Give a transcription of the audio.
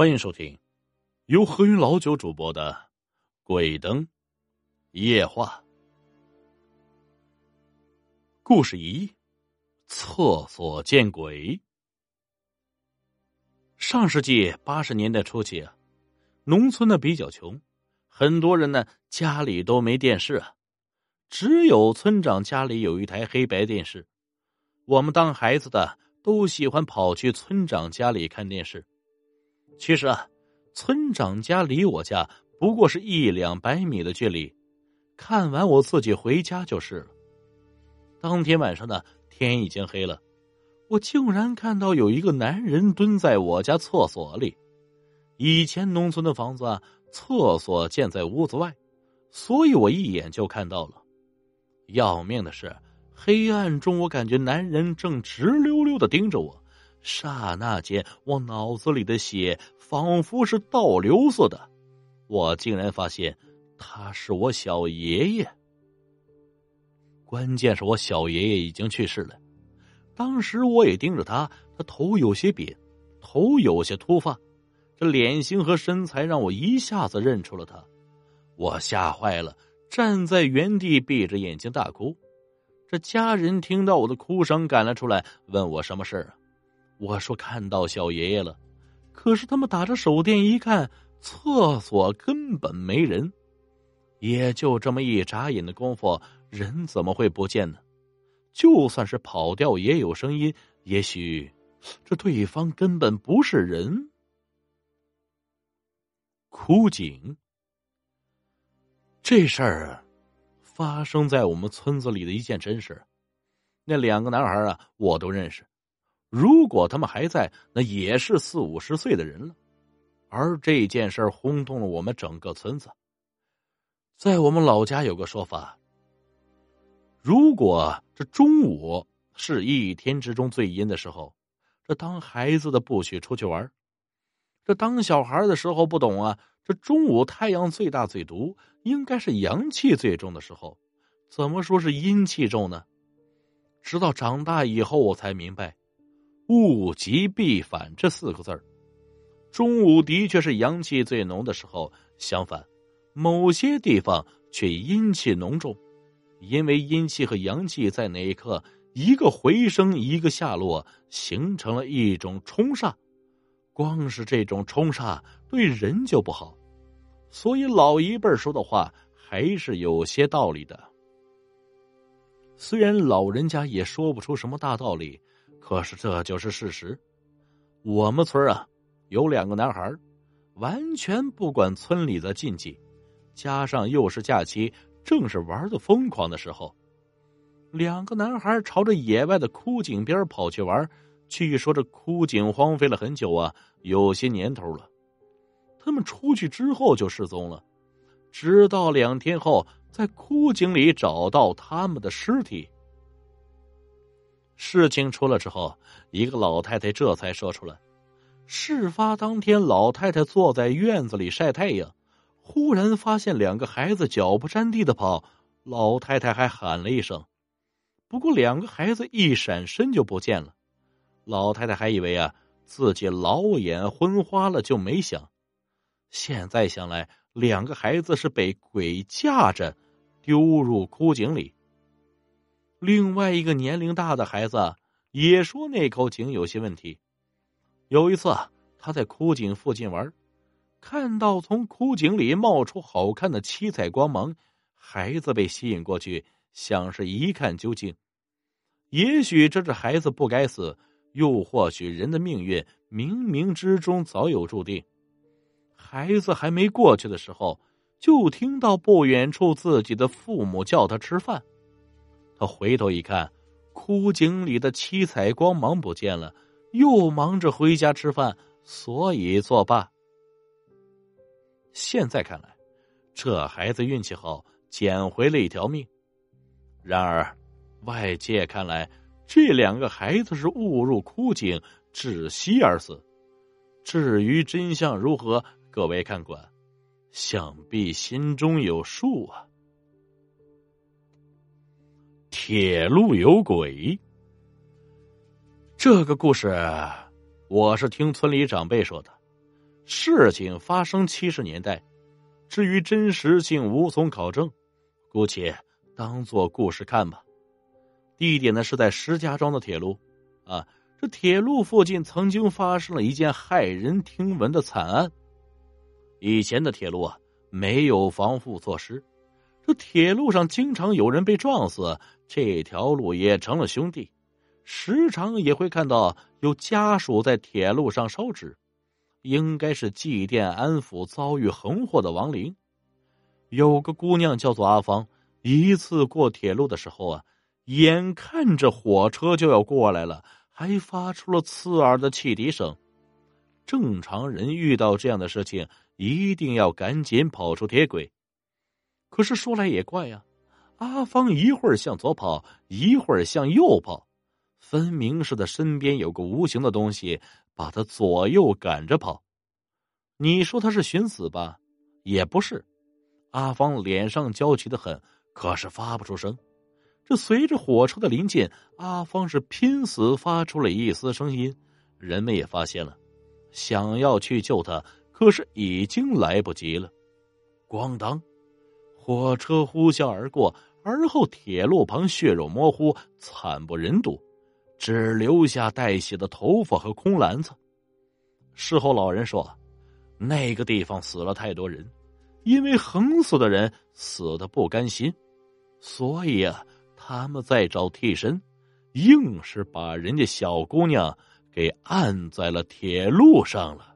欢迎收听由何云老九主播的《鬼灯夜话》故事一：厕所见鬼。上世纪八十年代初期啊，农村呢比较穷，很多人呢家里都没电视啊，只有村长家里有一台黑白电视。我们当孩子的都喜欢跑去村长家里看电视。其实啊，村长家离我家不过是一两百米的距离，看完我自己回家就是了。当天晚上呢，天已经黑了，我竟然看到有一个男人蹲在我家厕所里。以前农村的房子啊，厕所建在屋子外，所以我一眼就看到了。要命的是，黑暗中我感觉男人正直溜溜的盯着我。刹那间，我脑子里的血仿佛是倒流似的，我竟然发现他是我小爷爷。关键是我小爷爷已经去世了，当时我也盯着他，他头有些扁，头有些秃发，这脸型和身材让我一下子认出了他，我吓坏了，站在原地闭着眼睛大哭。这家人听到我的哭声，赶了出来，问我什么事儿啊？我说看到小爷爷了，可是他们打着手电一看，厕所根本没人，也就这么一眨眼的功夫，人怎么会不见呢？就算是跑掉也有声音，也许这对方根本不是人。枯井，这事儿发生在我们村子里的一件真事。那两个男孩啊，我都认识。如果他们还在，那也是四五十岁的人了。而这件事轰动了我们整个村子。在我们老家有个说法：如果这中午是一天之中最阴的时候，这当孩子的不许出去玩；这当小孩的时候不懂啊，这中午太阳最大最毒，应该是阳气最重的时候。怎么说是阴气重呢？直到长大以后，我才明白。物极必反这四个字儿，中午的确是阳气最浓的时候。相反，某些地方却阴气浓重，因为阴气和阳气在那一刻一个回升，一个下落，形成了一种冲煞。光是这种冲煞对人就不好，所以老一辈说的话还是有些道理的。虽然老人家也说不出什么大道理。可是这就是事实，我们村啊有两个男孩，完全不管村里的禁忌，加上又是假期，正是玩的疯狂的时候。两个男孩朝着野外的枯井边跑去玩，据说这枯井荒废了很久啊，有些年头了。他们出去之后就失踪了，直到两天后，在枯井里找到他们的尸体。事情出了之后，一个老太太这才说出来：事发当天，老太太坐在院子里晒太阳，忽然发现两个孩子脚不沾地的跑，老太太还喊了一声，不过两个孩子一闪身就不见了。老太太还以为啊自己老眼昏花了，就没想。现在想来，两个孩子是被鬼架着丢入枯井里。另外一个年龄大的孩子也说那口井有些问题。有一次，他在枯井附近玩，看到从枯井里冒出好看的七彩光芒，孩子被吸引过去，想是一看究竟。也许这是孩子不该死，又或许人的命运冥冥之中早有注定。孩子还没过去的时候，就听到不远处自己的父母叫他吃饭。他回头一看，枯井里的七彩光芒不见了，又忙着回家吃饭，所以作罢。现在看来，这孩子运气好，捡回了一条命。然而，外界看来，这两个孩子是误入枯井窒息而死。至于真相如何，各位看官，想必心中有数啊。铁路有鬼，这个故事我是听村里长辈说的。事情发生七十年代，至于真实性无从考证，姑且当做故事看吧。地点呢是在石家庄的铁路，啊，这铁路附近曾经发生了一件骇人听闻的惨案。以前的铁路啊，没有防护措施，这铁路上经常有人被撞死，这条路也成了兄弟。时常也会看到有家属在铁路上烧纸，应该是祭奠安抚遭遇横祸的亡灵。有个姑娘叫做阿芳，一次过铁路的时候啊，眼看着火车就要过来了，还发出了刺耳的汽笛声。正常人遇到这样的事情，一定要赶紧跑出铁轨。可是说来也怪呀，阿芳一会儿向左跑，一会儿向右跑。分明是他身边有个无形的东西，把他左右赶着跑。你说他是寻死吧？也不是。阿芳脸上焦急的很，可是发不出声。这随着火车的临近，阿芳是拼死发出了一丝声音。人们也发现了，想要去救他，可是已经来不及了。咣当，火车呼啸而过，而后铁路旁血肉模糊，惨不忍睹。只留下带血的头发和空篮子。事后老人说，那个地方死了太多人，因为横死的人死的不甘心，所以啊，他们在找替身，硬是把人家小姑娘给按在了铁路上了。